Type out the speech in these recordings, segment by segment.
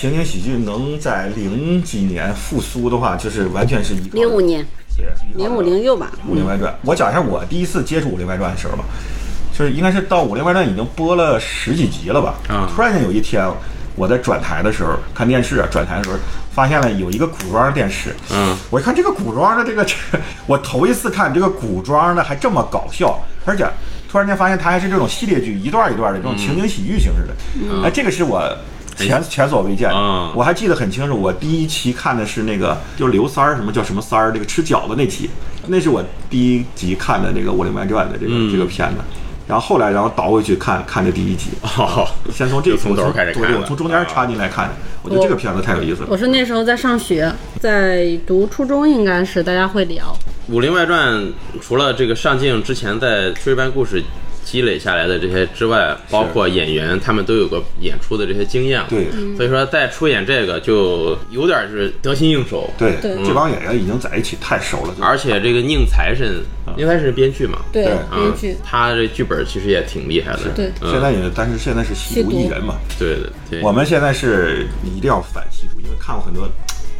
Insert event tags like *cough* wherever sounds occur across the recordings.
情景喜剧能在零几年复苏的话，就是完全是一个零五年，对，零五零六吧。《武林外传》，我讲一下我第一次接触《武林外传》的时候吧，就是应该是到《武林外传》已经播了十几集了吧。啊突然间有一天，我在转台的时候看电视啊，转台的时候发现了有一个古装电视。嗯，我一看这个古装的这个，这 *laughs* 个我头一次看这个古装的还这么搞笑，而且突然间发现它还是这种系列剧，一段一段的这种情景喜剧形式的。哎，这个是我。前前所未见的，啊我还记得很清楚。我第一期看的是那个，就是刘三儿，什么叫什么三儿，那个吃饺子那期，那是我第一集看的那个《武林外传》的这个、嗯这个片子。然后后来，然后倒回去看看这第一集，*laughs* 哦，先从这个从头开始看对从中间插进来看的。我觉得这个片子太有意思了。我是那时候在上学，在读初中，应该是大家会聊。《武林外传》除了这个上镜之前在炊事班故事积累下来的这些之外，包括演员他们都有个演出的这些经验了。对。所以说再出演这个就有点是得心应手。对，对。这帮演员已经在一起太熟了。而且这个宁财神，宁财神是编剧嘛，对，对。编剧，他这剧本其实也挺厉害的。对。嗯现在也，但是现在是吸毒艺人嘛。对对对，我们现在是一定要反吸毒，因为看过很多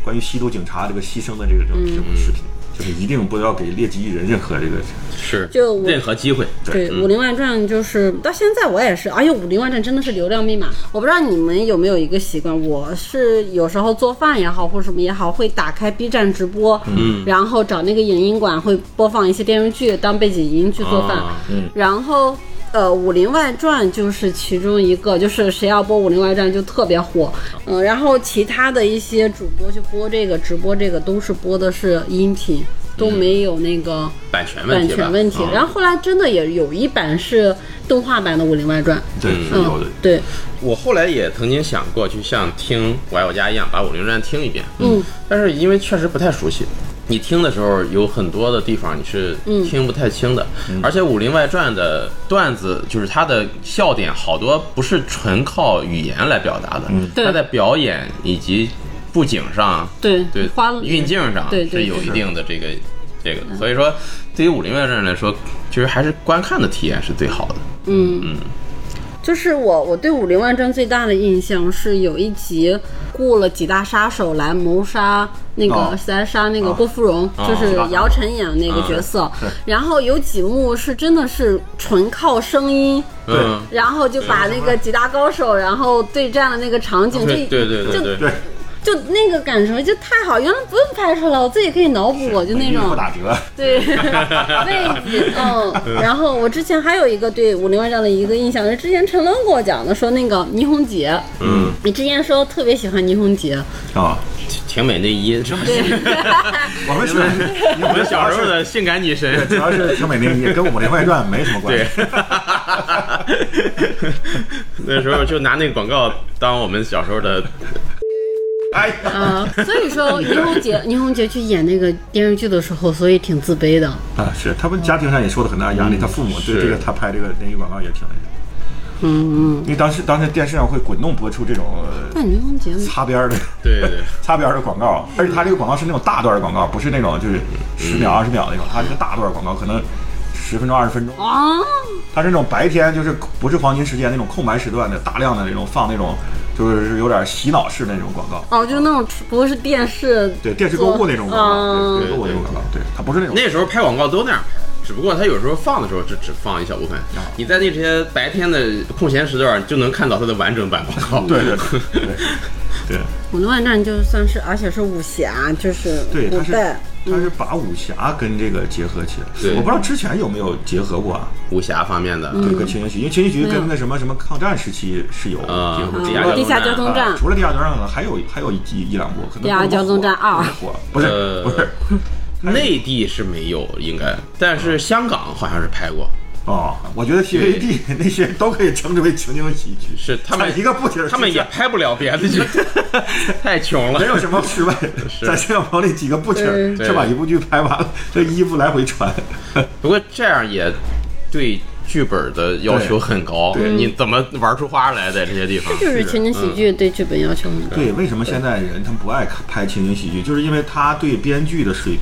关于吸毒警察这个牺牲的这个这种这种视频，就是一定不要给劣迹艺人任何这个。是就任何机会。对，嗯武林外传》就是到现在我也是，而且，《武林外传》真的是流量密码。我不知道你们有没有一个习惯，我是有时候做饭也好，或者什么也好，会打开 B 站直播，嗯，然后找那个影音馆会播放一些电视剧当背景音去做饭，啊嗯然后。呃，《武林外传》就是其中一个，就是谁要播《武林外传》就特别火，嗯，然后其他的一些主播去播这个直播这个都是播的是音频，都没有那个版权问题版。权问题。啊然后后来真的也有一版是动画版的《武林外传》，对，是有的嗯。，对，我后来也曾经想过，就像听《我爱我家》一样，把《武林外传》听一遍。嗯，但是因为确实不太熟悉，你听的时候有很多的地方你是嗯。听不太清的。而且《武林外传》的段子，就是它的笑点好多不是纯靠语言来表达的，对。它在表演以及布景上，对对花了运镜上对对对是有一定的这个这个。所以说，对于《武林外传》来说，其实还是观看的体验是最好的。嗯。嗯，就是我我对《武林外传》最大的印象是有一集雇了几大杀手来谋杀那个哦来杀那个郭芙蓉，哦就是姚晨演的那个角色，然后有几幕是真的是纯靠声音。对，然后就把那个几大高手，然后对战的那个场景，对对对对就对。就那个感受就太好，原来不用拍出来，我自己可以脑补，就那种。不打折。对。*laughs* 位置，嗯。然后我之前还有一个对《武林外传》的一个印象是，之前陈伦给我讲的，说那个倪虹洁，嗯，你之前说特别喜欢倪虹洁，啊，挺美内衣，是们喜欢我们小时候的性感女神。主要是挺美内衣，跟《武林外传》没什么关系。，*laughs* 那时候就拿那个广告当我们小时候的，哎呀，啊，所以说倪虹洁，倪虹洁去演那个电视剧的时候，所以挺自卑的，啊，是他们家庭上也受了很大压力，他父母对这个他拍这个连续广告也挺那。嗯嗯。因为当时当时电视上会滚动播出这种擦边儿的对对 *laughs* 擦边儿的广告，而且他这个广告是那种大段的广告，不是那种就是十秒二十秒那种，他是个大段广告可能十分钟二十分钟。啊，它是那种白天就是不是黄金时间那种空白时段的大量的那种放那种就是有点洗脑式的那种广告，哦，就那种不是电视，对电视购物那种广告，购物那种广告，对，它不是那种那时候拍广告都那样拍，只不过他有时候放的时候只只放一小部分，你在那些白天的空闲时段就能看到它的完整版广告。对对 *laughs* 对对对《武林外传》就算是，而且是武侠，就是对，它是古代，它是把武侠跟这个结合起来，对我不知道之前有没有结合过啊，武侠方面的，这个情景剧，因为情景剧没有跟那什么什么抗战时期是有啊结合地下嗯地下交通站啊，除了地下交通站，还有还有一一一两部，可能地下交通站二火不是呃不是内地是没有应该，但是香港好像是拍过，哦，我觉得 TVB 那些都可以称之为情景喜剧，是他们一个不停，他们也拍不了别的剧，*laughs* 太穷了。没有什么失败，*laughs* 在摄像棚里几个不停就把一部剧拍完了，这衣服来回穿。不过这样也对剧本的要求很高，对你怎么玩出花来在这些地方？就是情景喜剧对剧本要求很高。对，为什么现在人他们不爱看拍情景喜剧，就是因为他对编剧的水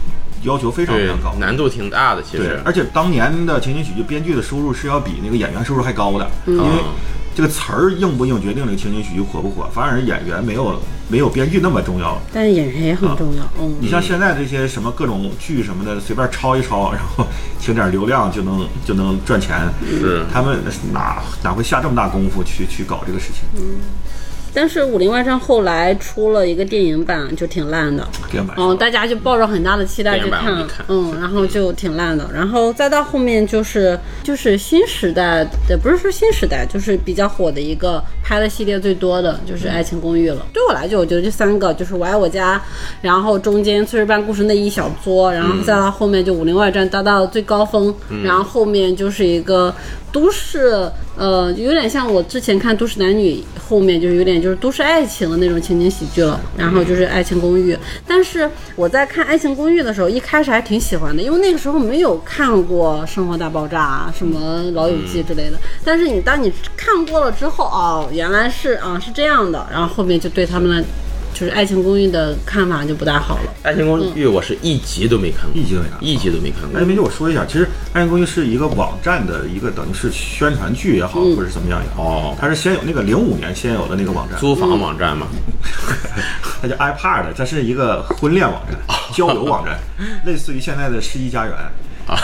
要求非常非常高，。难度挺大的，其实，而且当年的情景喜剧编剧的收入是要比那个演员收入还高的，因为嗯这个词儿硬不硬决定这个情景喜剧火不火，反而演员没有没有编剧那么重要。但是演员也很重要，嗯。你像现在这些什么各种剧什么的，随便抄一抄，然后请点流量就能就能赚钱，是他们哪哪会下这么大功夫去去搞这个事情？但是《武林外传》后来出了一个电影版，就挺烂的。电影版嗯，大家就抱着很大的期待去看，嗯，然后就挺烂的。然后再到后面就是就是新时代的，不是说新时代，就是比较火的一个拍的系列最多的就是《爱情公寓》了。对我来讲，我觉得这三个就是《我爱我家》，然后中间《炊事班故事》那一小撮，然后再到后面就《武林外传》达到最高峰，然后后面就是一个都市，呃，有点像我之前看《都市男女》，后面就是有点就是都市爱情的那种情景喜剧了。然后就是《爱情公寓》，但是我在看《爱情公寓》的时候，一开始还挺喜欢的，因为那个时候没有看过《生活大爆炸》啊、什么《老友记》之类的。但是你当你看过了之后，哦，原来是啊是这样的，然后后面就对他们的就是《爱情公寓》的看法就不大好了。《爱情公寓》我是一集都没看过，一集都没看过。一集都没看过。哎，。明姐，我说一下，其实《爱情公寓》是一个网站的一个等于是宣传剧也好，或者是怎么样也好，哦。它是先有那个零五年先有的那个网站，租房网站嘛，*laughs* 它叫 iPad，它是一个婚恋网站、交友网站，类似于现在的世纪佳缘。啊，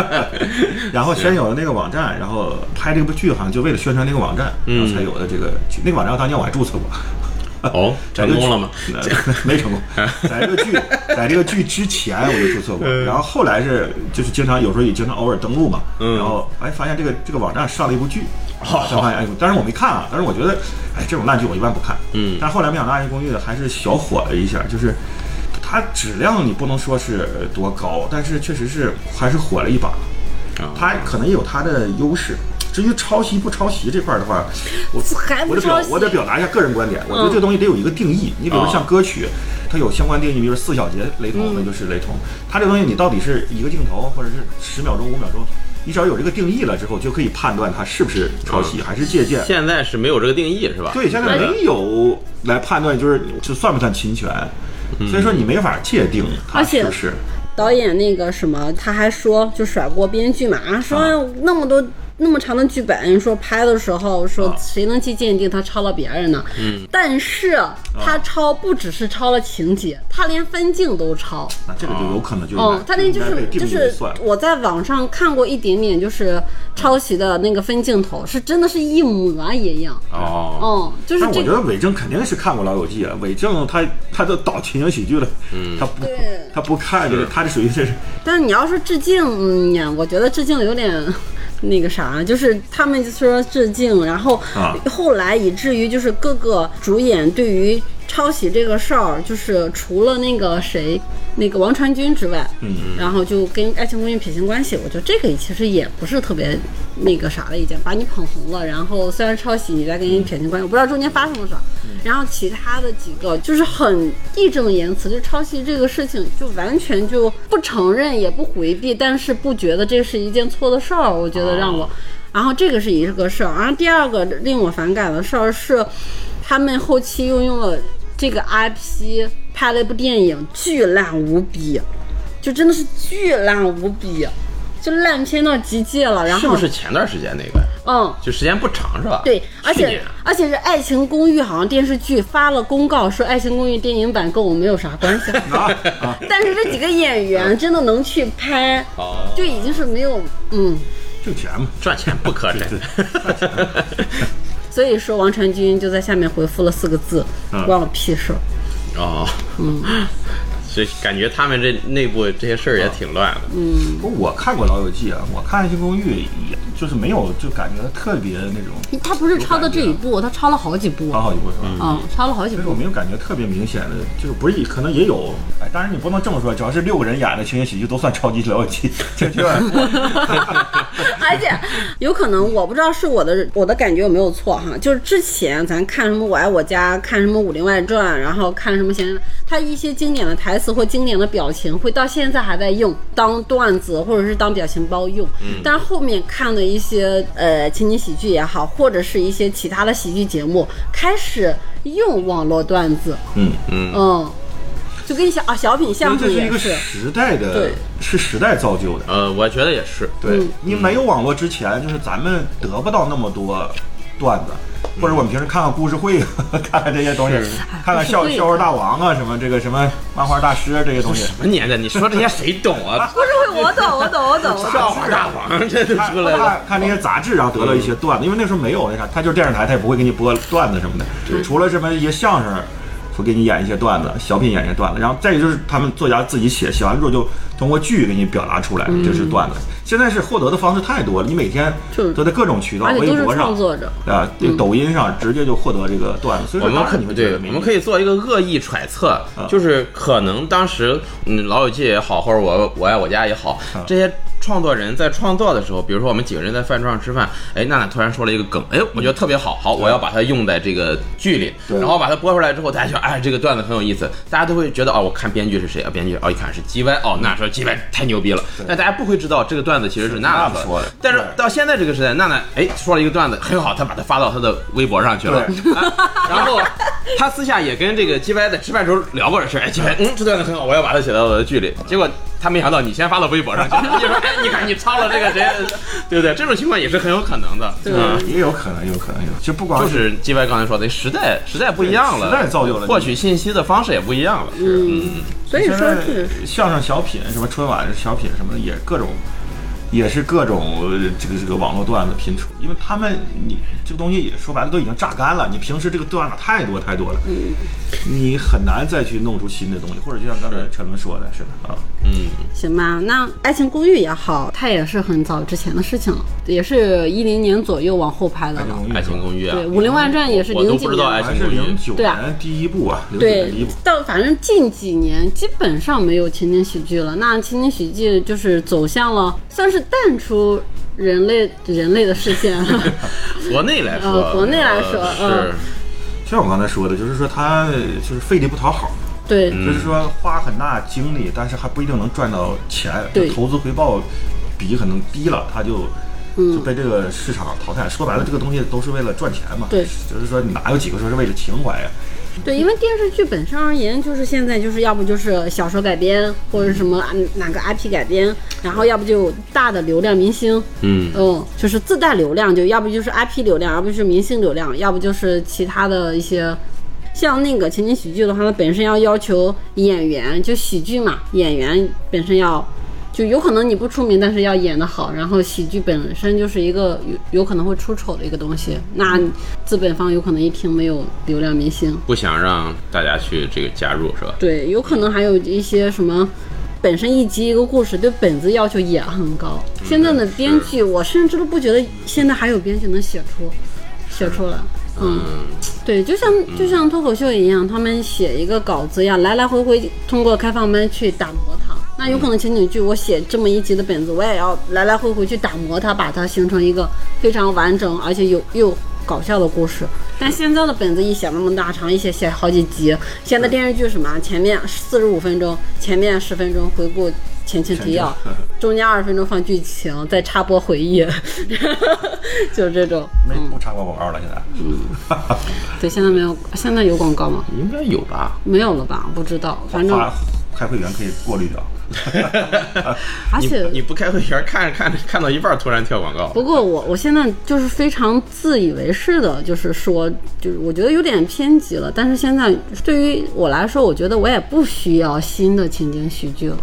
*laughs* 然后先有了那个网站，然后拍这部剧好像就为了宣传那个网站，然后才有的这个剧。那个网站当年我还注册过。哦，*laughs* 成功了吗？没成功。*laughs* 在这个剧，在这个剧之前我就注册过，然后后来是就是经常有时候也经常偶尔登录嘛，然后哎发现这个这个网站上了一部剧，才发现哎，当然我没看啊，但是我觉得哎这种烂剧我一般不看，嗯但后来没想到《爱情公寓》还是小火了一下，就是它质量你不能说是多高，但是确实是还是火了一把，啊它可能也有它的优势。至于抄袭不抄袭这块儿的话，我还我得表我得表达一下个人观点，我觉得这个东西得有一个定义。你比如哦像歌曲，它有相关定义，比如四小节雷同，那就是雷同。它这东西你到底是一个镜头，或者是十秒钟、五秒钟，你只要有这个定义了之后，就可以判断它是不是抄袭还是借鉴。现在是没有这个定义是吧？对，现在没有来判断，就是这算不算侵权，所以说你没法界定它而且是不是。导演那个什么，他还说就甩锅编剧嘛，啊说啊那么多。那么长的剧本，说拍的时候说啊。谁能去鉴定他抄了别人呢？嗯，但是他抄不只是抄了情节，他连分镜都抄。那这个就有可能就是他那就是就是我在网上看过一点点，就是抄袭的那个分镜头，是真的是一模一样。哦，哦，就是我觉得伪证肯定是看过《老友记》啊，伟正他他都导情景喜剧了，*laughs* 嗯，他不他不看，就是。他这属于是但是你要说致敬，嗯呀，我觉得致敬有点那个啥，就是他们就说致敬，然后啊后来以至于就是各个主演对于抄袭这个事儿，就是除了那个谁。那个王传君之外，嗯，然后就跟《爱情公寓》撇清关系，我觉得这个其实也不是特别那个啥的一件，把你捧红了，然后虽然抄袭，你再跟人撇清关系，我不知道中间发生了啥。然后其他的几个就是很义正言辞，就抄袭这个事情就完全就不承认也不回避，但是不觉得这是一件错的事儿，我觉得让我。然后这个是一个事儿，然后第二个令我反感的事儿是，他们后期又用了这个 IP 拍了一部电影，巨烂无比，就真的是巨烂无比，就烂片到极致了。然后是不是前段时间那个？嗯，就时间不长是吧？对，而且而且是《爱情公寓》好像电视剧发了公告说，《爱情公寓》电影版跟我没有啥关系。*laughs* 啊啊，但是这几个演员真的能去拍，哦，就已经是没有嗯。挣钱嘛，赚钱不可能。*laughs* *laughs* 所以说王传君就在下面回复了四个字：嗯关我屁事。哦，嗯，*laughs* 所以感觉他们这内部这些事儿也挺乱的。嗯不过我看过《老友记》啊，我看《爱情公寓》也就是没有就感觉特别那种他不是抄的这一部，他抄了好几部，抄好几部是吧？嗯，抄了好几部但是我。没有感觉特别明显的，就是不是可能也有哎，当然你不能这么说，只要是六个人演的情景喜剧都算超级了不起，这就有点过。*laughs* 而且有可能我不知道是我的我的感觉有没有错哈，就是之前咱看什么《我爱我家》，看什么《武林外传》，然后看什么闲，他一些经典的台词或经典的表情会到现在还在用当段子或者是当表情包用，但是后面看的一些呃情景喜剧也好，或者是一些其他的喜剧节目开始用网络段子，嗯，嗯，就跟小啊小品因相声这是一个是，时代的对，是时代造就的。呃，我觉得也是。对你没有网络之前，就是咱们得不到那么多段子，或者我们平时看看故事会，*laughs* 看看这些东西，看看笑故事会笑话大王啊，什么这个什么漫画大师啊这些东西。什么年代？你说这些谁懂啊？*laughs* 故事会我懂我懂我懂，我懂 *laughs* 笑话大王这都看出来了。看看那些杂志，然后得到一些段子，因为那时候没有那啥，他就是电视台，他也不会给你播段子什么的，除了什么一些相声。会给你演一些段子，小品演一些段子，然后再一个就是他们作家自己写，写完之后就通过剧给你表达出来，这是段子。现在是获得的方式太多了，你每天都在各种渠道，微博上创作者。啊，这个抖音上直接就获得这个段子，所以说我们可当然你们可以做一个恶意揣测，啊就是可能当时嗯，老友记也好，或者我我爱我家也好，啊这些创作人在创作的时候，比如说我们几个人在饭桌上吃饭，哎，娜娜突然说了一个梗，哎，我觉得特别好，好，我要把它用在这个剧里，然后把它播出来之后，大家就哎，这个段子很有意思，大家都会觉得哦，我看编剧是谁啊？编剧哦，一看是 G Y，哦，那说 G Y 太牛逼了，但大家不会知道这个段子其实是娜娜娜娜说的。但是到现在这个时代，娜娜哎说了一个段子很好，她把它发到她的微博上去了，*laughs* 啊然后她私下也跟这个 G Y 在吃饭时候聊过这事，哎，G Y 嗯这段子很好，我要把它写到我的剧里，结果。他没想到你先发到微博上去，你说哎，你看你抄了这个谁，对不对？这种情况也是很有可能的，对。嗯。也有可能，有可能有，就不光就是 G Y 刚才说的，时代时代不一样了，时代造就了获取信息的方式也不一样了。嗯，所以说现在是相声小品，什么春晚小品什么的，也各种，也是各种呃这个这个网络段子拼出，因为他们你这个东西说白了都已经榨干了，你平时这个段子太多太多了，嗯。你很难再去弄出新的东西，或者就像刚才陈伦说的是的啊，嗯。行吧，那《爱情公寓》也好，它也是很早之前的事情了，也是一零年左右往后拍的了。爱情公寓啊，对，《武林外传》也是我都不知道零几年。还是爱情公寓零九年第一部。啊，对到反正近几年基本上没有情景喜剧了。那情景喜剧就是走向了，算是淡出人类人类的视线。*laughs* 国内来说，呃国内来说是就像我刚才说的，就是说他就是费力不讨好。对，嗯就是说花很大精力，但是还不一定能赚到钱，对投资回报比可能低了，他就嗯就被这个市场淘汰。说白了，这个东西都是为了赚钱嘛。对就是说你哪有几个说是为了情怀呀？对，因为电视剧本身而言，就是现在就是要不就是小说改编，或者什么啊哪个 IP 改编，然后要不就大的流量明星，嗯嗯，就是自带流量，就要不就是 IP 流量，要不就是明星流量，要不就是其他的一些。像那个情景喜剧的话，它本身要要求演员，就喜剧嘛，演员本身要，就有可能你不出名，但是要演得好。然后喜剧本身就是一个有有可能会出丑的一个东西，那资本方有可能一听没有流量明星，不想让大家去这个加入是吧？对，有可能还有一些什么，本身一集一个故事，对本子要求也很高。现在的编剧，我甚至都不觉得现在还有编剧能写出写出来。嗯，对，就像就像脱口秀一样，他们写一个稿子呀，来来回回通过开放班去打磨它。那有可能情景剧，我写这么一集的本子，我也要来来回回去打磨它，把它形成一个非常完整而且有又搞笑的故事。但现在的本子一写那么大长，一写写好几集。现在电视剧什么，前面四十五分钟，前面十分钟回顾前情提要，中间二十分钟放剧情，再插播回忆，*laughs* 就是这种。没不插播广告了，现在。嗯 *laughs* 对，现在没有，现在有广告吗？应该有吧？没有了吧？不知道，反正开会员可以过滤掉。*laughs* 而且你你不开会员看着看着看到一半突然跳广告，不过我我现在就是非常自以为是的，就是说，就是我觉得有点偏激了。但是现在对于我来说，我觉得我也不需要新的情景喜剧了。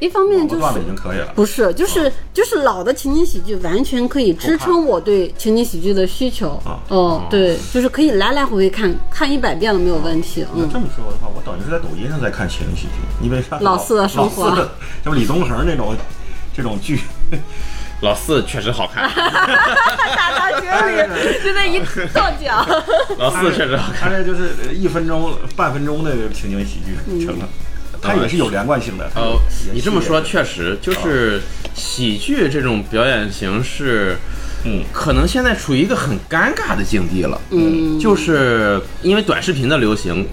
一方面就是段子已经可以了。不是，就是就是老的情景喜剧完全可以支撑我对情景喜剧的需求啊。哦，对，就是可以来来回回看看一百遍都没有问题。嗯，那这么说的话，我等于是在抖音上在看情景喜剧，因为啥老四的生活老四的什么李宗恒那种这种剧，老四确实好看，*laughs* 打到群里就那一跺脚。老四确实好看。他这就是一分钟、半分钟的情景喜剧成了。它也是有连贯性的。呃，你这么说确实就是喜剧这种表演形式，嗯，可能现在处于一个很尴尬的境地了。嗯，就是因为短视频的流行，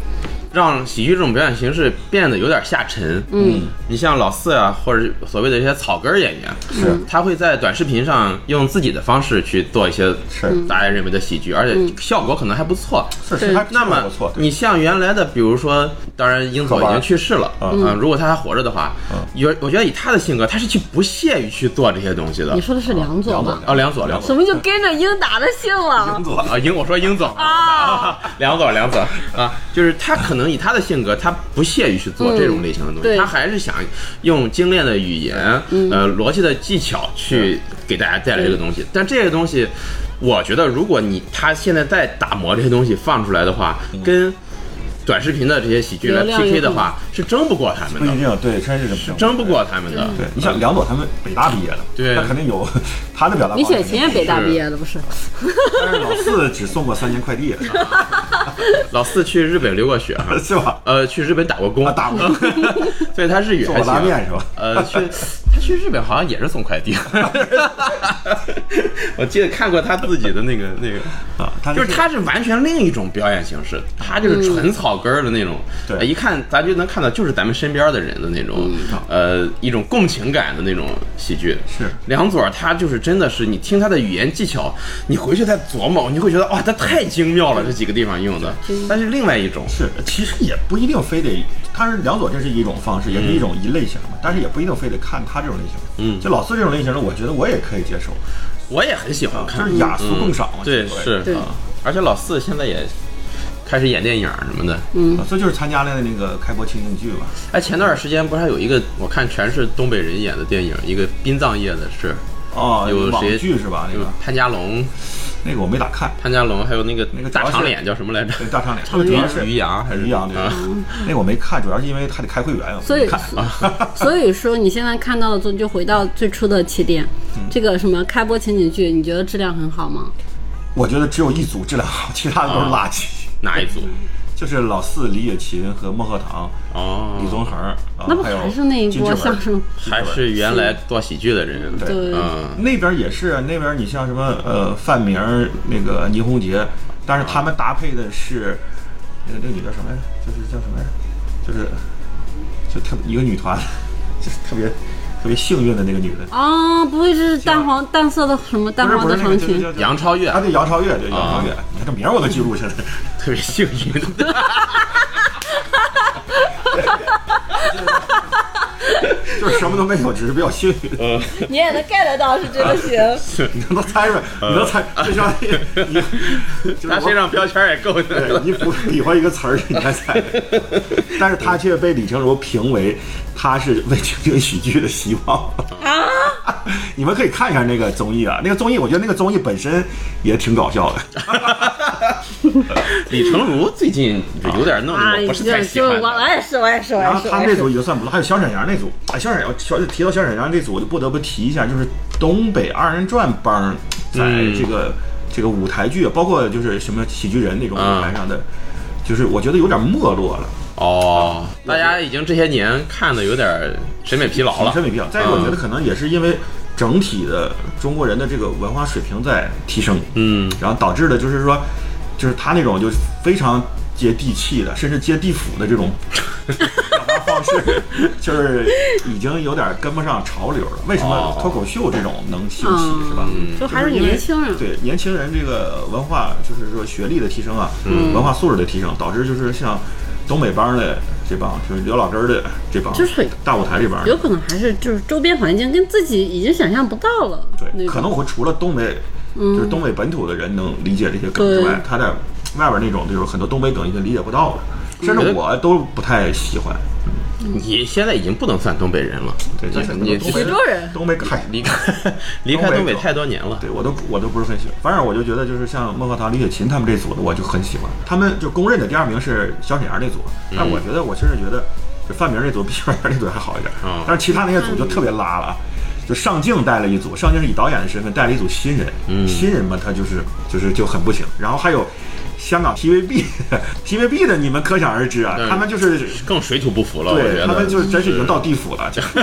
让喜剧这种表演形式变得有点下沉。嗯，你像老四啊，或者所谓的一些草根演员，是。他会在短视频上用自己的方式去做一些是。大家认为的喜剧，而且效果可能还不错。对是是还那么不错，你像原来的，比如说，当然英总已经去世了，嗯。嗯，如果他还活着的话，有我觉得以他的性格，他是去不屑于去做这些东西的。你。说的是梁左吗？啊，梁左，梁左怎么就跟着英达的姓了？英左啊，英我说英总。啊，*laughs* 梁左梁左啊，就是他可能以他的性格，他不屑于去做这种类型的东西，对。他还是想用精炼的语言，呃，逻辑的技巧去给大家带来这个东西。但这个东西，我觉得如果你他现在再打磨这些东西放出来的话，跟短视频的这些喜剧来 PK 的话，是争不过他们的，不一定，对，真是争不过他们的。对你像梁朵他们北大毕业的，对他肯定有他的表达方李。雪琴也北大毕业的不是？但是老四只送过三年快递，*laughs* 老四去日本留过学，*laughs* 是吧？呃，去日本打过工，啊，打过 *laughs* 所以他日语做还行。过拉面是吧？呃，去他去日本好像也是送快递，我记得看过他自己的那个那个，啊，他就是他是完全另一种表演形式，他就是纯草根儿的那种，对。呃一看咱就能看到就是咱们身边的人的那种，呃，一种共情感的那种喜剧。是。梁左他就是真的是，你听他的语言技巧，你回去再琢磨，你会觉得哇，他太精妙了，这几个地方用的，但是另外一种。是，其实也不一定非得，他是梁左，这是一种方式，也是一种一类型嘛，但是也不一定非得看他这种类型。嗯。就老四这种类型的，我觉得我也可以接受，我也很喜欢就看，是雅俗共赏嘛。对，是。而且老四现在也开始演电影什么的。嗯，这就是参加了那个开播情景剧吧。哎，前段时间不是还有一个我看全是东北人演的电影，一个殡葬业的是哦，有谁剧是吧？那个潘家龙，那个我没咋看，潘家龙，还有那个那个大长脸叫什么来着？对大长脸，*laughs* 长主要是于洋还是于洋？那个我没看，主要是因为他得开会员，所以。*laughs* *laughs* 所以说你现在看到的就就回到最初的起点，嗯这个什么开播情景剧，你觉得质量很好吗？我觉得只有一组质量好，其他的都是垃圾。哪一组？就是老四李雪琴和孟鹤堂、哦，李宗恒，啊那不还有还是那一波相声？还是原来做喜剧的人。对对嗯，那边也是，那边你像什么呃范明那个倪虹洁，但是他们搭配的是那个那个女叫什么来着？就是叫什么来着？就是就特一个女团，*laughs* 就是特别特别幸运的那个女的，啊，不会是淡黄淡色的什么淡黄不是不是那的长裙？杨超越啊对杨超越对杨超越啊，你看这名儿我都记录下来。特别幸运。*laughs* *laughs* *laughs* *laughs* 就是什么都没有，只是比较幸运。*laughs* 你也能 get 到，是真的行。*laughs* 你能猜出来？你能猜？就像你，你就是他身上标签也够对的。你比比划一个词儿，你来猜。但是他却被李成儒评为他是为情景喜剧的希望啊！你们可以看一下那个综艺啊，那个综艺，我觉得那个综艺本身也挺搞笑的。*laughs* 李成儒最近有点弄得啊，我不是太喜欢就我我。也是，我也是，我也是。然后他们这我也是组已经算不错，还有小沈阳那组。哎，小沈阳，小提到小沈阳这组，我就不得不提一下，就是东北二人转帮在嗯这个、这个舞台剧，包括就是什么喜剧人那种舞台上的，就是我觉得有点没落了。哦，大家已经这些年看的有点审美疲劳了。审美疲劳。再一个，我觉得可能也是因为整体的中国人的这个文化水平在提升，嗯，然后导致的就是说，就是他那种就是非常接地气的，甚至接地府的这种 *laughs* 表达方式，*laughs* 就是已经有点跟不上潮流了。为什么哦脱口秀这种能兴起，嗯是吧？就还是年轻人。对年轻人这个文化，就是说学历的提升啊，嗯文化素质的提升，导致就是像东北帮的这帮，就是刘老根儿的这帮，就是大舞台这帮，有可能还是就是周边环境跟自己已经想象不到了。对，种可能我会除了东北，就是东北本土的人能理解这些梗之外，他在外边那种就是很多东北梗已经理解不到了，甚至我都不太喜欢。你现在已经不能算东北人了，对，就是你东北徐州人东北嗨，离开离开东北太多年了。对我都我都不是很喜欢。反正我就觉得就是像孟鹤堂、李雪琴他们这组的，我就很喜欢。他们就公认的第二名是小沈阳那组，但我觉得我甚至觉得就范明那组比小沈阳那组还好一点。哦但是其他那些组就特别拉了。就上镜带了一组，上镜是以导演的身份带了一组新人，嗯新人嘛，他就是就是就很不行。然后还有香港 TVB，TVB *laughs* 的你们可想而知啊，嗯他们就是更水土不服了，对他们就是真是已经到地府了，就 *laughs*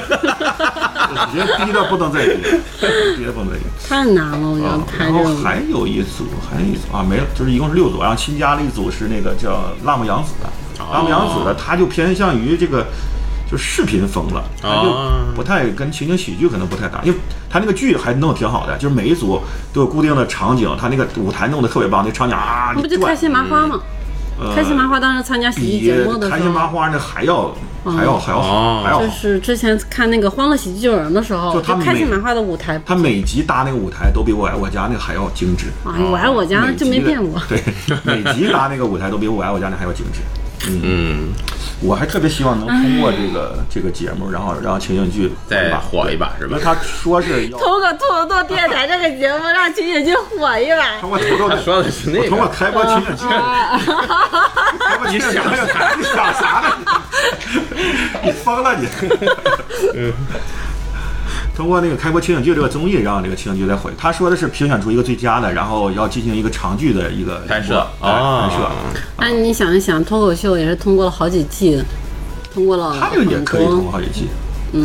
已经低的不能再低，低的不能再低。*laughs* 太难了，我觉得啊，太这种。然后还有一组，还有一组啊，没了，就是一共是六组，然后新加了一组是那个叫辣目洋子的，辣目洋子的，他就偏向于这个。就视频风了，他就哦不太跟情景喜剧可能不太搭，因为他那个剧还弄得挺好的，就是每一组都有固定的场景，他那个舞台弄得特别棒，那场景啊，那不就开心麻花吗？呃开心麻花当时参加喜剧比节目的开时候，心麻花那还要还要还要还要好就，是之前看那个《欢乐喜剧人》的时候，就他每开心麻花的舞台，他每集搭那个舞台都比我爱我家那个还要精致。啊，我爱我家就没变过。对，每集搭那个舞台都比我爱我家那还要精致。嗯，我还特别希望能通过这个这个节目，然后让情景剧再火一把是吧因为？他说是要通过兔子洞电台这个节目让情景剧火一把。通过投到说的是那个通过个，开播情景剧，开播情景剧，你想啥呢？你疯了你！通过那个开播情景剧这个综艺，让这个情景剧再火。他说的是评选出一个最佳的，然后要进行一个长剧的一个拍摄哎啊拍摄。那你想一想，脱口秀也是通过了好几季，通过了他这个也可以通过。好几季。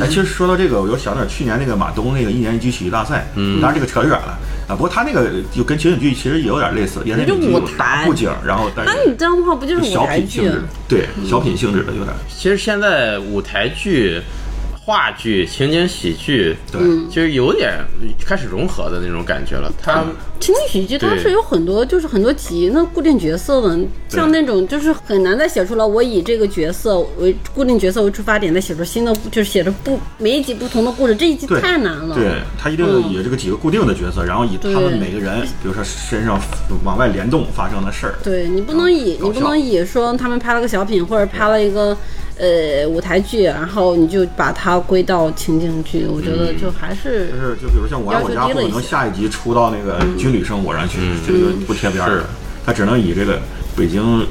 哎，其实说到这个，我又想到去年那个马东那个一年一句喜剧大赛，嗯，当然这个扯远了啊。不过他那个就跟情景剧其实也有点类似，也是就舞台布景，然后但是那你这样的话，不就是小舞台剧品性质？，对，小品性质的有点。其实现在舞台剧、话剧、情景喜剧，对，就是有点开始融合的那种感觉了。它情景喜剧它是有很多，就是很多集那固定角色的，像那种就是很难再写出来。我以这个角色为固定角色为出发点，再写出新的，就是写着不每一集不同的故事，这一集太难了。对他一定以这个几个固定的角色，然后以他们每个人，比如说身上往外联动发生的事儿。对你不能以你不能以说他们拍了个小品或者拍了一个呃舞台剧，然后你就把它归到情景剧。我觉得就还是就是就比如像我爱我家，不可能下一集出到那个军旅生活上去，这个就不贴边儿。他只能以这个北京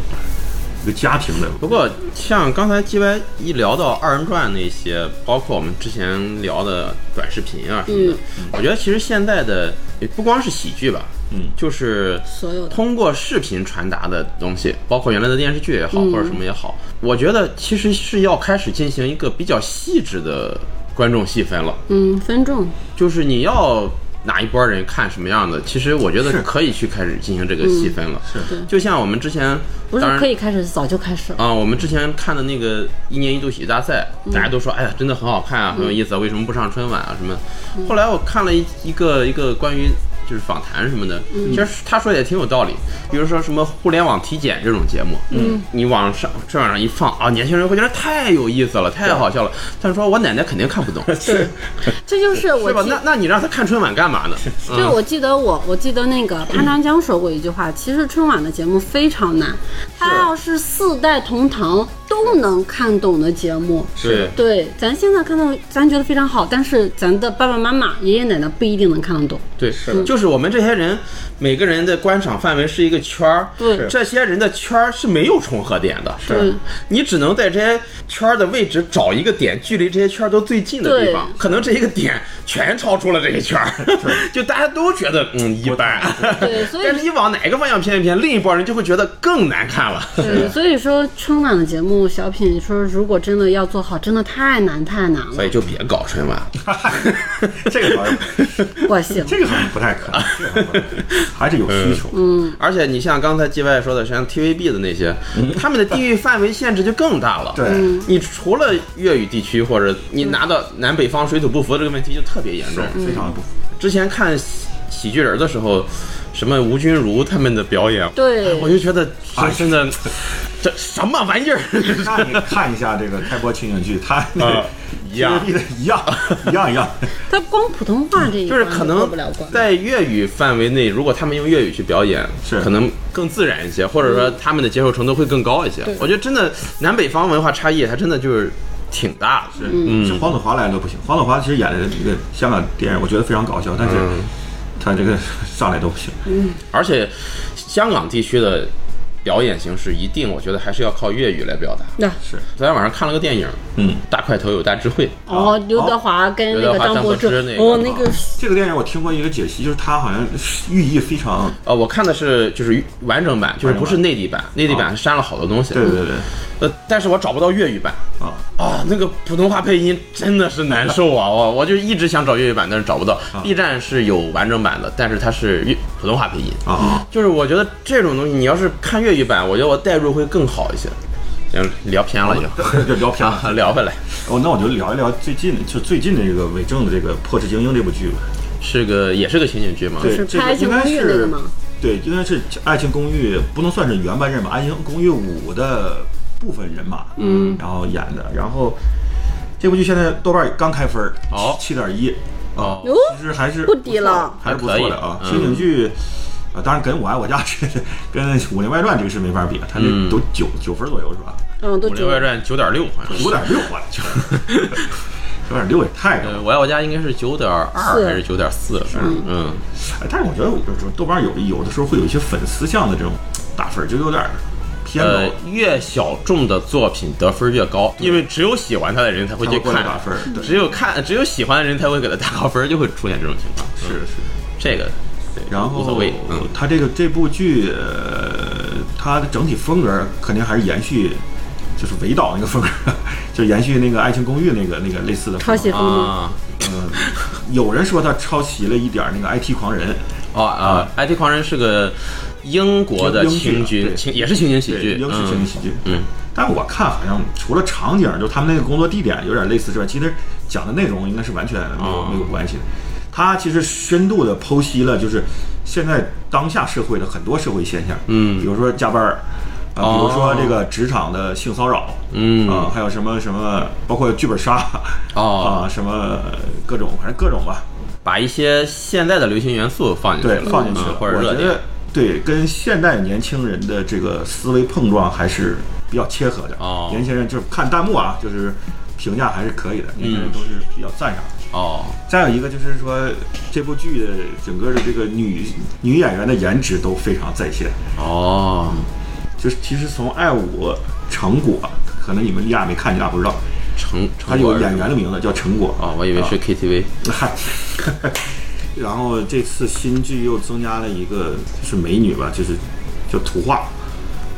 一个家庭的不过像刚才 G Y 一聊到二人转那些，包括我们之前聊的短视频啊什么的，我觉得其实现在的也不光是喜剧吧，嗯，就是所有的通过视频传达的东西，包括原来的电视剧也好，嗯或者什么也好，我觉得其实是要开始进行一个比较细致的观众细分了。嗯分众，就是你要哪一波人看什么样的，其实我觉得可以去开始进行这个细分了。是的就像我们之前不是可以开始，早就开始了。啊、我们之前看的那个一年一度喜剧大赛，大家都说，哎呀，真的很好看啊，很有意思啊，为什么不上春晚啊？什么？后来我看了一一个一个关于就是访谈什么的，其实他说的也挺有道理。比如说什么互联网体检这种节目，嗯，你往上春晚上一放啊，年轻人会觉得太有意思了，太好笑了。但是说我奶奶肯定看不懂，*laughs* 对，*laughs* 这就是我是吧？那那你让他看春晚干嘛呢？就我记得我，我记得那个潘长江说过一句话，其实春晚的节目非常难，它要是四代同堂都能看懂的节目。是。对，咱现在看到，咱觉得非常好，但是咱的爸爸妈妈、爷爷奶奶不一定能看得懂。对，是。就是我们这些人，每个人的观赏范围是一个圈儿，对。这些人的圈儿是没有重合点的，是。你只能在这些圈儿的位置找一个点，距离这些圈儿都最近的地方，可能这一个点全超出了这些圈儿，*laughs* 就大家都觉得嗯一般，对所以 *laughs* 但是你往哪个方向偏一偏，另一拨人就会觉得更难看了。*laughs* 对，所以说春晚的节目小品，说如果真的要做好，真的太难太难了，所以就别搞春晚，*laughs* 这个好像 *laughs* 不行。这个好像不太可能，还是有需求。嗯，而且你像刚才 G Y 说的，像 TVB 的那些，他们的地域范围限制就更大了。对，你除了粤语地区，或者你拿到南北方水土不服这个问题就特别严重。非常的不服。之前看喜喜剧人的时候，什么吴君如他们的表演，对我就觉得啊，真的这什么玩意儿？那你看一下这个开播情景剧，他那个啊一样一样 *laughs* 一样一样。他光普通话这就是可能。在粤语范围内，如果他们用粤语去表演，是可能更自然一些，或者说他们的接受程度会更高一些。我觉得真的南北方文化差异还真的就是挺大的。是是黄子华来了不行。黄子华其实演的这个香港电影，我觉得非常搞笑，但是他这个 *laughs* 上来都不行。嗯而且香港地区的表演形式，一定我觉得还是要靠粤语来表达。那是，昨天晚上看了个电影，嗯，大块头有大智慧，哦，刘德华跟那个张柏芝柏芝那，个哦，那个这个电影我听过一个解析，就是它好像寓意非常，呃，我看的是就是完整版，就是不是内地版，内地版删了好多东西。对对对，呃，但是我找不到粤语版啊，啊，那个普通话配音真的是难受啊！*laughs* 我我就一直想找粤语版，但是找不到。B 站是有完整版的，但是它是粤普通话配音。啊，就是我觉得这种东西，你要是看粤语版，我觉得我代入会更好一些。行，聊偏了就 *laughs* 就聊偏了。啊，*laughs* 聊回来，哦，那我就聊一聊最近就最近的这个伪证的这个《破纸精英》这部剧吧。是个也是个情景剧吗？对，应该是？对，应该是《爱情公寓》，不能算是原班人马，《爱情公寓五》的部分人马，嗯，然后演的。然后这部剧现在豆瓣刚开分儿，哦七点一，哦，其实还是不低了还是不错的啊。情景剧。啊，当然跟我爱我家是 *laughs* 跟《武林外传》这个是没法比，它嗯这都九九分左右是吧？嗯，都《武林外传》九点六好像是。九点六啊，九 *laughs* 九点六也太高了呃，。我爱我家应该是九点二还是九点四？嗯，哎但是我觉得有的时候豆瓣有有的时候会有一些粉丝向的这种打分，就有点呃。，越小众的作品得分越高，因为只有喜欢他的人才会去看打分只有看只有喜欢的人才会给他打高分，就会出现这种情况。是是。这个，对然后无所谓，嗯，它这个这部剧，呃，它的整体风格肯定还是延续，就是韦导那个风格，*laughs* 就延续那个《爱情公寓》那个那个类似的。抄袭？啊嗯，有人说他抄袭了一点那个《IT 狂人》，哦啊，IT 狂人是个英国的英英剧也是情景喜剧，英式情景喜剧。嗯，但我看好像除了场景，就他们那个工作地点有点类似之外，其实讲的内容应该是完全没有、哦。没有关系。的。他其实深度的剖析了，就是现在当下社会的很多社会现象，嗯。比如说加班儿。啊，比如说这个职场的性骚扰，嗯。啊，还有什么什么，包括剧本杀，哦。*laughs* 啊，什么各种，反正各种吧，把一些现在的流行元素放进去放进去或者热点对，跟现代年轻人的这个思维碰撞还是比较切合的。哦年轻人就是看弹幕啊，就是评价还是可以的，年轻人都是比较赞赏的。哦，再有一个就是说，这部剧的整个的这个女女演员的颜值都非常在线。哦，就是其实从《爱五成果》，可能你们俩没看，你俩不知道，成它有演员的名字叫成果。哦，我以为是 KTV，嗨，*laughs* 然后这次新剧又增加了一个就是美女吧，就是叫图画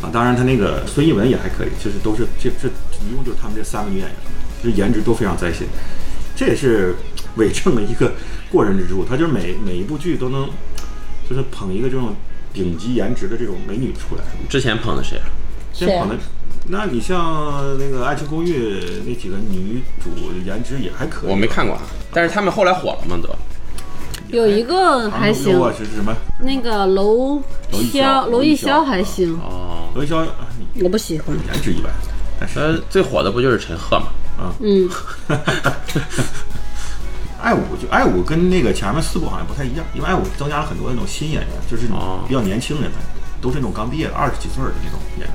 啊。当然，她那个孙艺文也还可以，就是都是这这一共就是他们这三个女演员，就是颜值都非常在线。这也是伪证的一个过人之处，他就是每每一部剧都能就是捧一个这种顶级颜值的这种美女出来。之前捧的谁啊？先捧的，那你像那个《爱情公寓》那几个女主颜值也还可以。我没看过啊，但是他们后来火了嘛都。有一个还行。唐，啊，是什么？那个娄娄艺潇，潇娄艺潇潇还行，哦，娄艺潇我不喜欢。颜值一般，但是。呃，最火的不就是陈赫嘛？嗯，*laughs* 爱五就爱五跟那个前面四部好像不太一样，因为爱五增加了很多那种新演员，就是哦。比较年轻人的，都是那种刚毕业的二十几岁的那种演员。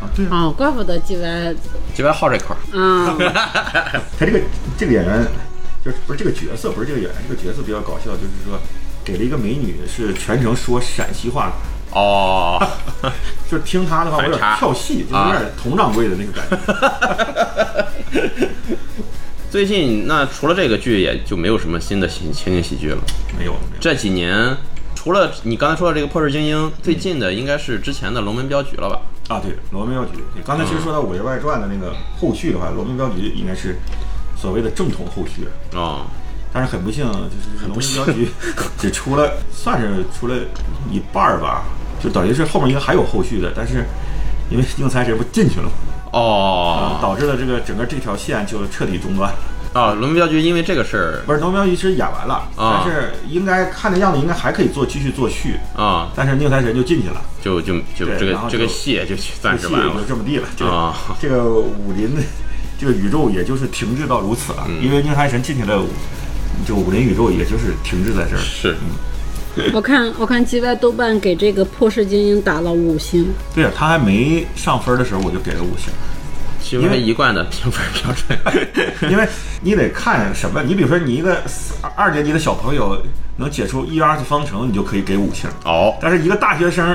啊。对啊，哦，怪不得 G Y，鸡巴好这块儿。嗯，*laughs* 他这个这个演员就是不是这个角色，不是这个演员，这个角色比较搞笑，就是说给了一个美女是全程说陕西话的。哦，*laughs* 就是听他的话，我有点跳戏，就是有点佟掌柜的那个感觉。*laughs* 最近那除了这个剧，也就没有什么新的情情景喜剧了。没有，没有。这几年，除了你刚才说的这个《破事精英》，最近的应该是之前的《龙门镖局》了吧？啊，对，《龙门镖局》对。刚才其实说到《武林外传》的那个后续的话，《龙门镖局》应该是所谓的正统后续。啊，但是很不幸，就是这个《龙门镖局》只出了，算是出了一半儿吧，就等于是后面应该还有后续的，但是因为宁财神不进去了嘛，哦，导致了这个整个这条线就彻底中断。啊，《龙门镖局》因为这个事儿不是《龙门镖局》其实演完了，啊但是应该看的样子应该还可以做继续做续，啊，但是宁财神就进去了。就就就这个这个戏也就暂时完了就。这么地了。这个、啊这个武林的这个宇宙也就是停滞到如此了，嗯因为宁财神进去了，就武林宇宙也就是停滞在这儿。是，我看我看 G Y 豆瓣给这个《破世精英》打了五星，对啊，他还没上分的时候我就给了五星，因为一贯的评分标准。因为你得看什么，你比如说你一个二二年级的小朋友能解出一二次方程，你就可以给五星。哦，但是一个大学生，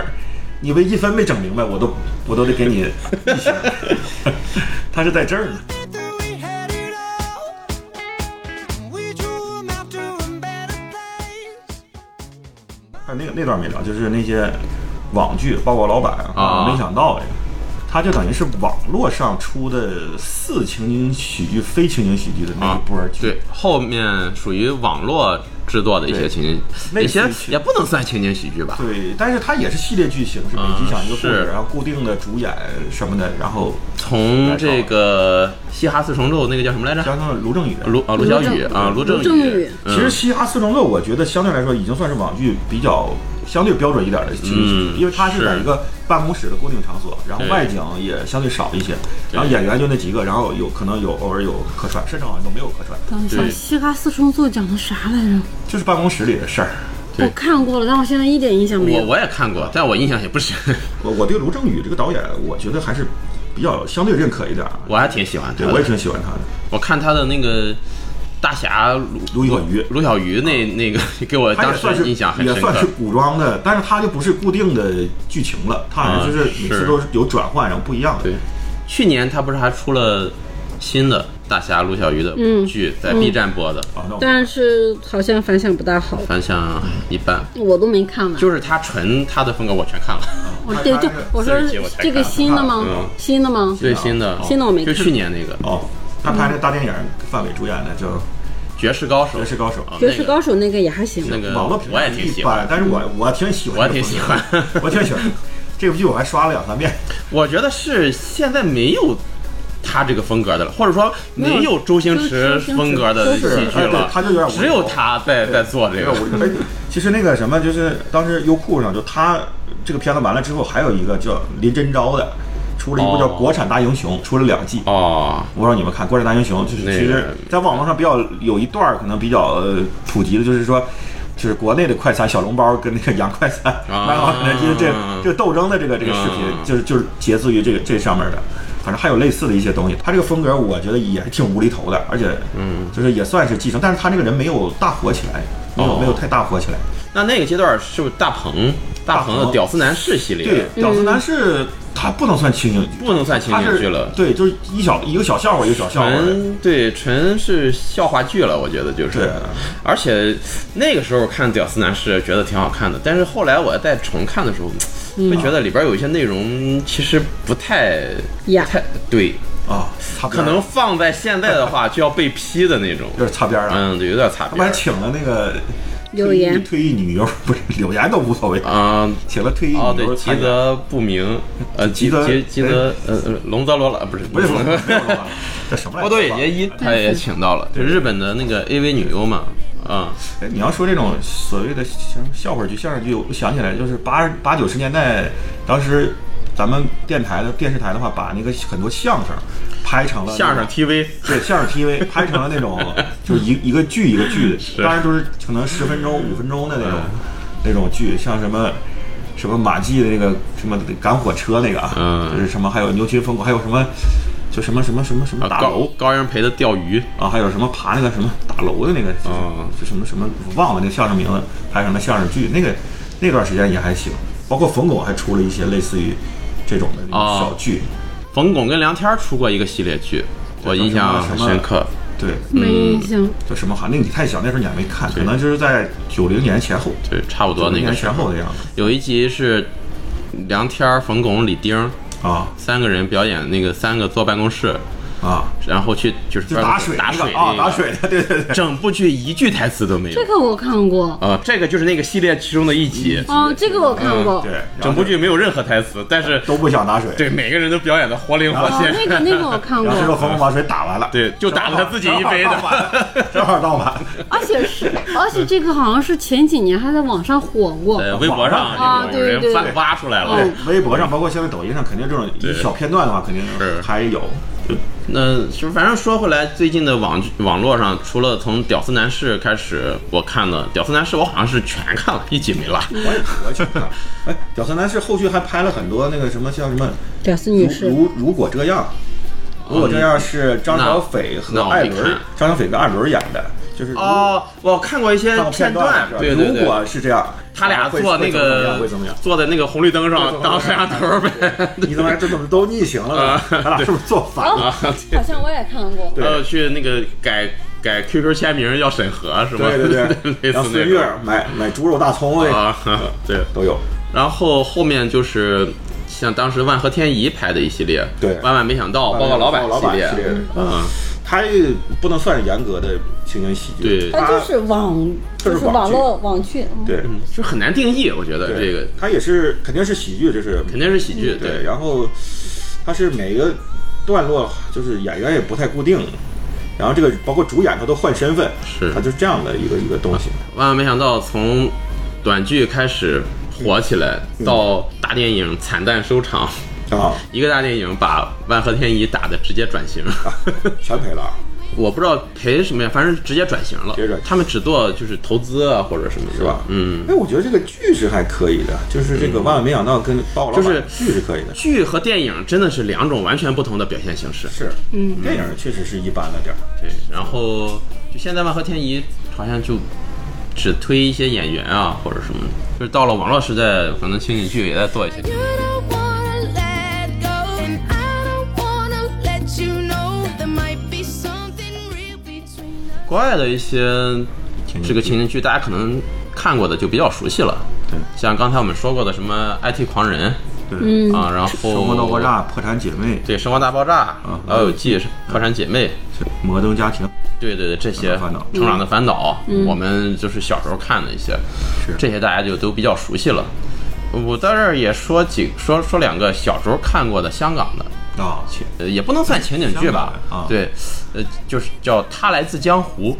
你为一分没整明白，我都我都得给你一星。*laughs* 他是在这儿呢。有那个那段没聊，就是那些网剧，包括老板啊没想到这个，他就等于是网络上出的似情景喜剧、非情景喜剧的那啊一波剧。对，后面属于网络制作的一些情景，类一些也不能算情景喜剧吧？对，但是它也是系列剧情，是，每集讲一个故事，是。然后固定的主演什么的，然后从这个嘻哈四重奏那个叫什么来着？加上卢正雨。卢啊卢小雨啊卢正雨嗯。其实《嘻哈四重奏》我觉得相对来说已经算是网剧比较相对标准一点的情景因为它是在一个办公室的固定场所，然后外景也相对少一些，然后演员就那几个，然后有可能有偶尔有客串，甚至好像都没有客串，等一下，对《嘻哈四重奏》讲的啥来着？就是办公室里的事儿。我看过了，但我现在一点印象没有。我我也看过，但我印象也不深，*laughs* 我我对卢正雨这个导演，我觉得还是比较相对认可一点儿。我还挺喜欢他对，我也。挺喜欢他的。我看他的那个大侠卢卢小鱼卢小鱼那那个 *laughs* 给我当时印象很深刻也算是。古装的，但是它就不是固定的剧情了，它好像就是每次都是有转换，然后不一样的。对，去年它不是还出了新的大侠卢小鱼的嗯剧，在 B 站播的，但是好像反响不大好，反响一般。我都没看完。就是他纯他的风格我全看了，我对对他他那个，我说这个新的吗嗯？新的吗？对新的新的我没看就去年那个《哦，他拍那个大电影，范伟主演的叫《绝世高手》。绝世高手啊绝世高手那个也还行。那个网络评我价一也挺喜欢般，，但是我我挺喜欢，我也挺喜欢，我挺喜欢 *laughs* 这部剧，我还刷了两三遍。我觉得是现在没有他这个风格的了，或者说没有周星驰风格的喜剧了，他就有点只有他在在做这个。哎，其实那个什么，就是当时优酷上就他这个片子完了之后，还有一个叫林真昭的，出了一部叫哦《国产大英雄》，出了两季。哦，我不知道你们看《国产大英雄》，就是其实在网络上比较有一段儿可能比较呃普及的，就是说，就是国内的快餐小笼包跟那个洋快餐、*laughs* 啊麦当劳、肯德基的这这个斗争的这个这个视频啊，就是就是截自于这个这上面的。反正还有类似的一些东西，他这个风格我觉得也挺无厘头的，而且嗯，就是也算是继承，但是他这个人没有大火起来，没有哦。没有太大火起来。那那个阶段是不是大鹏大鹏的《屌丝男士》系列？对，屌丝男士他不能算情景剧，不能算情景剧了对，就是一小一个小笑话一个小笑话。纯对纯是笑话剧了，我觉得就是对，而且那个时候看《屌丝男士》觉得挺好看的，但是后来我在重看的时候，会觉得里边有一些内容其实不太不太对，啊，擦边可能放在现在的话就要被批的那种，就是擦边了。嗯，对，有点擦边儿他们还请了那个柳岩退役退役女优，不是柳岩都无所谓，啊。请了退役哦，对，吉女优吉。泽不明，呃，吉吉泽吉吉泽，呃呃，龙泽罗了，不是，不是不是没有了吧 *laughs* 这什么来着？波多野结衣，他也请到了，就日本的那个 AV 女优嘛，啊，哎，你要说这种所谓的像笑话剧、相声剧，我想起来就是八八九十年代，当时咱们电台的电视台的话，把那个很多相声拍成了相声 TV，对相声 TV 拍成了那种，*laughs* 就是一一个剧一个剧的，当然就是可能十分钟、五分钟的那种、那种剧，像什么什么马季的那个什么赶火车那个啊，嗯就是什么还有牛群疯狂，还有什么就什么什么什么什么大楼高英培的钓鱼，啊，还有什么爬那个什么大楼的那个，就是哦就什么什么忘了那个相声名字，拍成了相声剧，那个那段时间也还行，包括冯巩还出了一些类似于这种的小剧，冯巩跟梁天儿出过一个系列剧，我印象很深刻。对。没印象。叫什么哈？那个你太小，那时候你还没看，可能就是在九零年前后，对，差不多那个时候前后的样子有一集是梁天儿、冯巩、李丁儿啊三个人表演那个三个坐办公室，啊，然后去就是就打水打水啊，水那个打水的，对对对。整部剧一句台词都没有这。个我看过，啊，这个就是那个系列其中的一集，哦，这个我看过。对，整部剧没有任何台词，但是都不想打水，对每个人都表演的活灵活哦，现。那个那个我看然后最后过，冯巩把水打完了，对，就打了他自己一杯的。正好倒满。而且是，*laughs* 而且这个好像是前几年还在网上火过。在微博上啊对对翻挖出来了嗯。微博上，包括现在抖音上，肯定这种一小片段的话，肯定是还有。就那就反正说回来，最近的网网络上，除了从《屌丝男士》开始我看的，《屌丝男士》我好像是全看了，一集没落。我也我也去看。*laughs* 哎，屌丝男士后续还拍了很多那个什么，叫什么屌丝如女士，如如果这样，如果这样是张小斐和艾伦，张小斐跟艾伦演的，就是哦，我看过一些片段对对对，如果是这样，他俩坐那个会怎么样坐在那个红绿灯上当摄像头呗。你怎么这怎么都逆行了呢？咱俩是不是做反了？哦，好像我也看过。对还有去那个改改 QQ 签名要审核是吗？对对对，*laughs* 类然后孙悦似那种买买猪肉大葱啊，对。都有。然后后面就是像当时万和天宜拍的一系列，对万万没想到，包括老板系列，嗯，它不能算是严格的情景喜剧，对。它就是网，就就是是网络网剧。嗯。对。就很难定义，我觉得这个。它也是肯定是喜剧，这是肯定是喜剧，对。然后它是每个段落就是演员也不太固定，然后这个包括主演他都换身份，是。它就是这样的一个一个东西。万万没想到从短剧开始火起来，到大电影惨淡收场，啊，一个大电影把万和天宜打的直接转型。全赔了。*laughs* 我不知道赔什么呀，反正直接转型了接转型。他们只做就是投资啊或者什么的，是吧？嗯，哎，我觉得这个剧是还可以的，就是这个万万没想到跟就是剧是可以的，剧和电影真的是两种完全不同的表现形式。是，嗯，电影确实是一般了点儿，对，然后就现在万和天宜好像就只推一些演员啊或者什么，就是到了网络时代，可能情景剧也在做一些。国外的一些这个情景剧，大家可能看过的就比较熟悉了。对。像刚才我们说过的什么《IT 狂人》对，啊，然后生活大爆炸、破产姐妹、对《生活大爆炸》啊老友记》是破产姐妹，摩登家庭，对对对，这些成长的烦恼，我们就是小时候看的一些，是。这些大家就都比较熟悉了。我在这儿也说几说说两个小时候看过的香港的，啊，情呃，也不能算情景剧吧啊，对，呃，就是叫《他来自江湖》，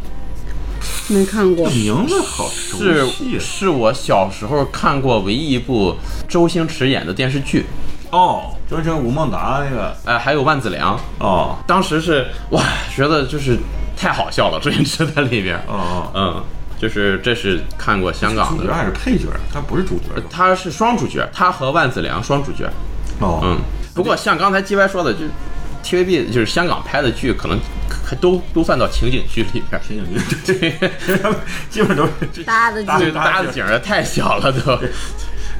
没看过。名字好熟是悉是我小时候看过唯一一部周星驰演的电视剧，哦，周星驰、吴孟达那个。哎、还有万梓良，哦。当时是哇，觉得就是太好笑了，周星驰在里边，哦哦，嗯，就是这是看过香港的，主角还是配角？他不是主角他是双主角，他和万梓良双主角，哦，嗯，不过像刚才 G Y 说的，就 TVB 就是香港拍的剧，可能还都都算到情景剧里边，情景剧，对，*laughs* 基本都是搭的搭剧就搭的景儿太小了都。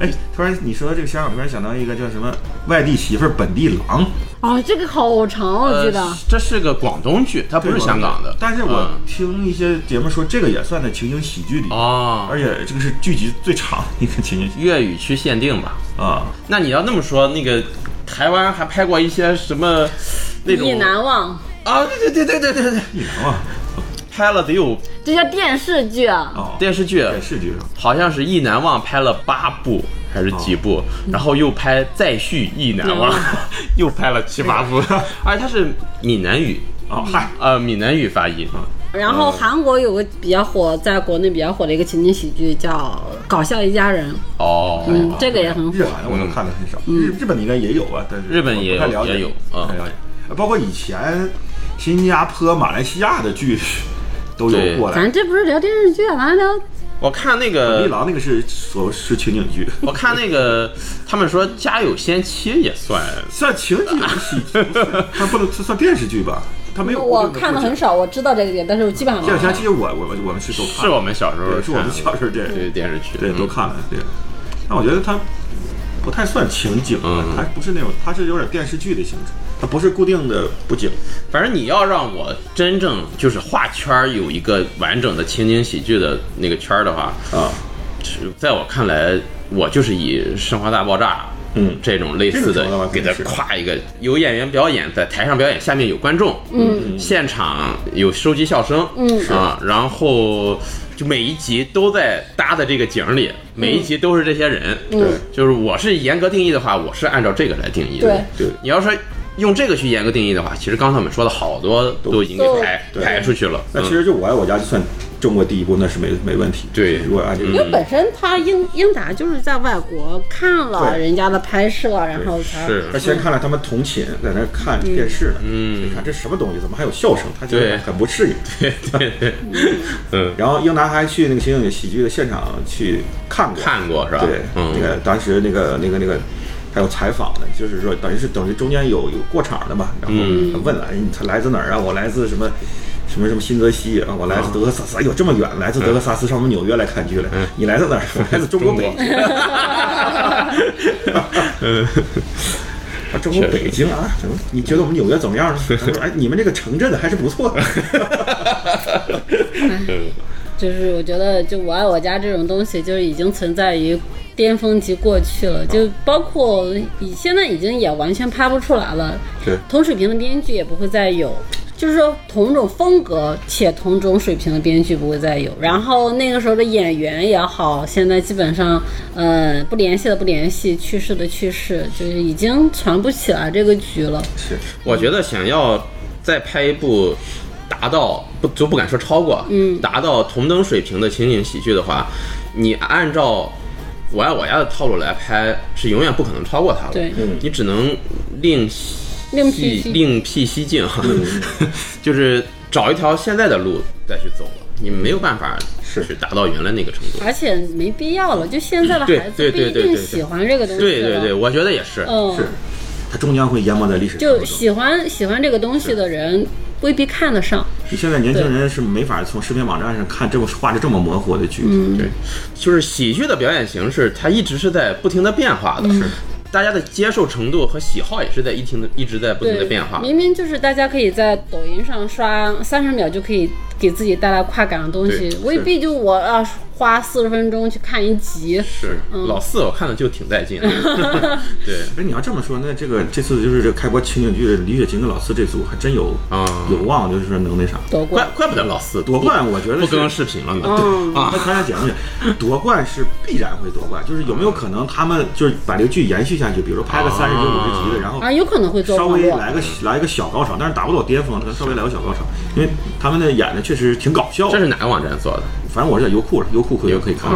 哎，突然你说这个香港，突然想到一个叫什么“外地媳妇儿本地郎啊，这个好长，我记得。呃，这是个广东剧，它”，不是香港的，但是我嗯听一些节目说，这个也算在情景喜剧里，哦，而且这个是剧集最长的一个情景喜粤语区限定吧。啊。那你要那么说，那个台湾还拍过一些什么那种意难忘，啊？对对对对对对对，意难忘，拍了得有这叫电视剧啊。哦，电视剧，电视剧好像是《意难忘》拍了八部还是几部，然后又拍再续《意难忘》*laughs* 又拍了七八部，而 *laughs* 且它是闽南语，哦，嗨，呃，闽南语发音。然后韩国有个比较火，在国内比较火的一个情景喜剧叫《搞笑一家人》，哦，嗯，这个也很火日。韩我都看的很少，日日本的应该也有吧，但是日本也有也有啊不太了解。包括以前新加坡、马来西亚的剧都有过来。咱这不是聊电视剧啊，咱聊我看那一个，郎那个是所是情景剧，我看那个，*laughs* 他们说《家有仙妻》也算，算情景喜剧，不是它不能它算电视剧吧？它没有我。看的很少，我知道这个点，但是我基本上这两天其实我我们我们是都看是我们小时候，是我们小时候电对电视剧，对嗯都看了对。但我觉得它不太算情景，嗯它不是那种，它是有点电视剧的性质，它不是固定的布景。反正你要让我真正就是画圈儿有一个完整的情景喜剧的那个圈儿的话，啊，是在我看来，我就是以《生活大爆炸》嗯。这种类似的给它是。跨一个，有演员表演在台上表演，下面有观众，嗯，现场有收集笑声，嗯。啊，然后就每一集都在搭的这个景儿里，每一集都是这些人，对。就是我是严格定义的话，我是按照这个来定义的，对。对。你要说用这个去严格定义的话，其实刚才我们说的好多都已经给排排出去了。那其嗯。实就我爱我家就算中国第一部，那是没没问题。对。如果按这个因为本身他英英达就是在外国看了人家的拍摄，然后才是。他先看了他们同寝在那看电视呢，嗯。你看这什么东西，怎么还有笑声？他觉得很不适应。*laughs* 对对对，嗯，然后英达还去那个情景喜剧的现场去看过，看过是吧？对，嗯，那个当时那个那个那个还有采访的，就是说等于是等于中间有有过场的嘛，然后嗯。他问了，哎，你他来自哪儿啊？我来自什么什么什么新泽西啊，我来自德克萨斯，哎呦这么远，来自德克萨斯上我们纽约来看剧来，你来自哪儿？我 *laughs* 来自中国北京。嗯，啊，中国北京啊，怎么？你觉得我们纽约怎么样呢？他说，哎，你们这个城镇还是不错的。*laughs* *laughs* 就是我觉得，就我爱我家这种东西，就是已经存在于巅峰级过去了。就包括以现在已经也完全拍不出来了，是同水平的编剧也不会再有。就是说，同种风格且同种水平的编剧不会再有。然后那个时候的演员也好，现在基本上，呃，不联系的不联系，去世的去世，就是已经传不起来这个局了。是，我觉得想要再拍一部达到不就不敢说超过，嗯达到同等水平的情景喜剧的话，你按照我爱我家的套路来拍，是永远不可能超过他的。对嗯你只能另另辟另辟蹊径，*laughs* 就是找一条现在的路再去走了。你没有办法是去达到原来那个程度。而且没必要了，就现在的孩子不一对对对喜欢这个东西了对对对，我觉得也是。嗯，是，它终将会淹没在历史。就喜欢喜欢这个东西的人未必看得上。你现在年轻人是没法从视频网站上看这么画的这么模糊的剧。嗯对，就是喜剧的表演形式，它一直是在不停的变化的。是。大家的接受程度和喜好也是在一停的一直在不停的，变化。明明就是大家可以在抖音上刷三十秒就可以给自己带来快感的东西，未必就我要花四十分钟去看一集。是嗯老四，我看的就挺带劲的。*laughs* 对哎，你要这么说，那这个这次就是这个开播情景剧的李雪琴跟老四这组还真有啊有望，就是说能那啥夺冠怪，怪不得老四夺冠。我觉得是不更视频了呢。嗯，那看下节目去，夺冠是必然会夺冠，就是有没有可能他们就是把这个剧延续下去，比如说拍个三十集、五十集的，然后啊，有可能会稍。微来个来一个小高潮，但是达不到巅峰，可能稍微来个小高潮，因为他们的演的确实挺搞笑的。这是哪个网站做的？反正我是在优酷上，优酷可以可以看。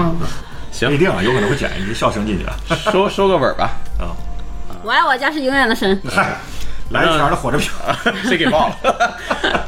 行不一，定啊，有可能会剪一句笑声进去啊。收收个尾吧。啊。我爱我家是永远的神。嗨，来一条的火车票。*laughs* 谁给报了？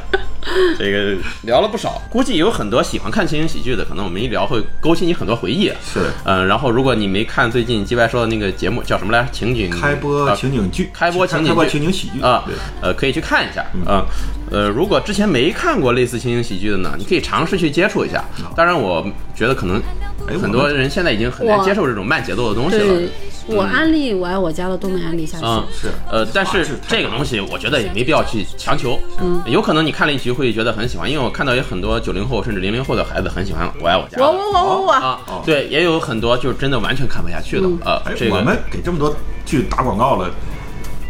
*laughs* *laughs* 这个聊了不少，估计有很多喜欢看情景喜剧的，可能我们一聊会勾起你很多回忆。是的嗯，然后如果你没看最近 G Y 说的那个节目叫什么来着？情景开播啊情景剧，开播情景剧开播情景喜剧啊对，呃，可以去看一下啊。呃，如果之前没看过类似情景喜剧的呢，你可以尝试去接触一下。当然，我觉得可能哎很多人现在已经很难接受这种慢节奏的东西了对。，我安利我爱我家的都没安利下去。嗯，是呃，但是这个东西我觉得也没必要去强求。嗯，有可能你看了一集会觉得很喜欢，因为我看到有很多九零后甚至零零后的孩子很喜欢《我爱我家》我我我我我，啊，对，也有很多就是真的完全看不下去的。呃哎，，这个我们给这么多剧打广告了，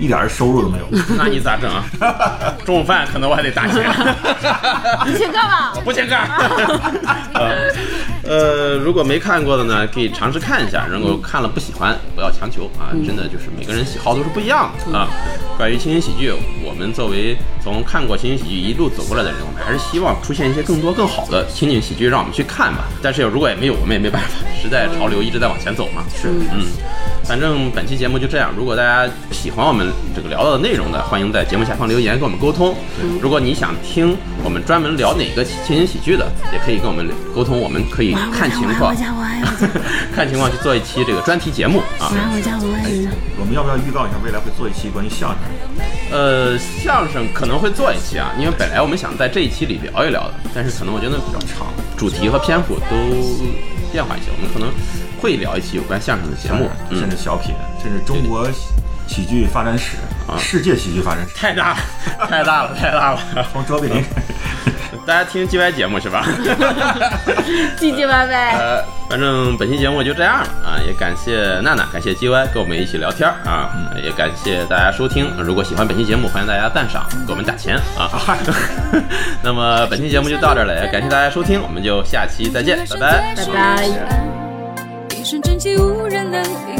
一点儿收入都没有。*laughs* 那你咋整啊？*laughs* 中午饭可能我还得打钱。*laughs* 你去干嘛？不请客。呃呃，如果没看过的呢，可以尝试看一下。如果看了不喜欢，不要强求啊，真的就是每个人喜好都是不一样的啊。关于情景喜剧，我们作为从看过情景喜剧一路走过来的人，我们还是希望出现一些更多更好的情景喜剧，让我们去看吧。但是如果也没有，我们也没办法，时代潮流一直在往前走嘛。是，嗯。反正本期节目就这样。如果大家喜欢我们这个聊到的内容的，欢迎在节目下方留言跟我们沟通。如果你想听我们专门聊哪个情景喜剧的，也可以跟我们沟通，我们可以看情况 *laughs* 看情况去做一期这个专题节目啊我。爱我家，我爱我家。我们要不要预告一下，未来会做一期关于相声？呃，相声可能会做一期啊，因为本来我们想在这一期里聊一聊的，但是可能我觉得比较长，主题和篇幅都变化一些，我们可能会聊一期有关相声的节目。嗯甚，至小品，甚至中国喜剧发展史、啊世界喜剧发展史，太大了，*laughs* 太大了，太大了。从卓别林。*laughs* 大家听 G Y 节目是吧？*laughs* 唧唧歪歪。呃，反正本期节目就这样了啊，也感谢娜娜，感谢 G Y 跟我们一起聊天啊，也感谢大家收听。如果喜欢本期节目，欢迎大家赞赏，给我们打钱啊。那么本期节目就到这了，也感谢大家收听，我们就下期再见，拜拜。拜拜。一身正气无人能敌，除暴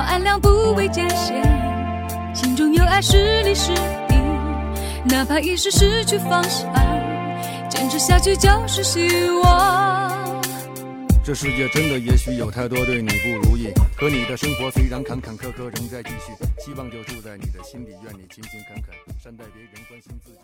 安良不畏艰险，心中有爱是理是义，哪怕一时失去方向，坚持下去就是希望。这世界真的也许有太多对你不如意，可你的生活虽然坎坎坷坷仍在继续，希望就住在你的心里，愿你勤勤恳恳，善待别人，关心自己。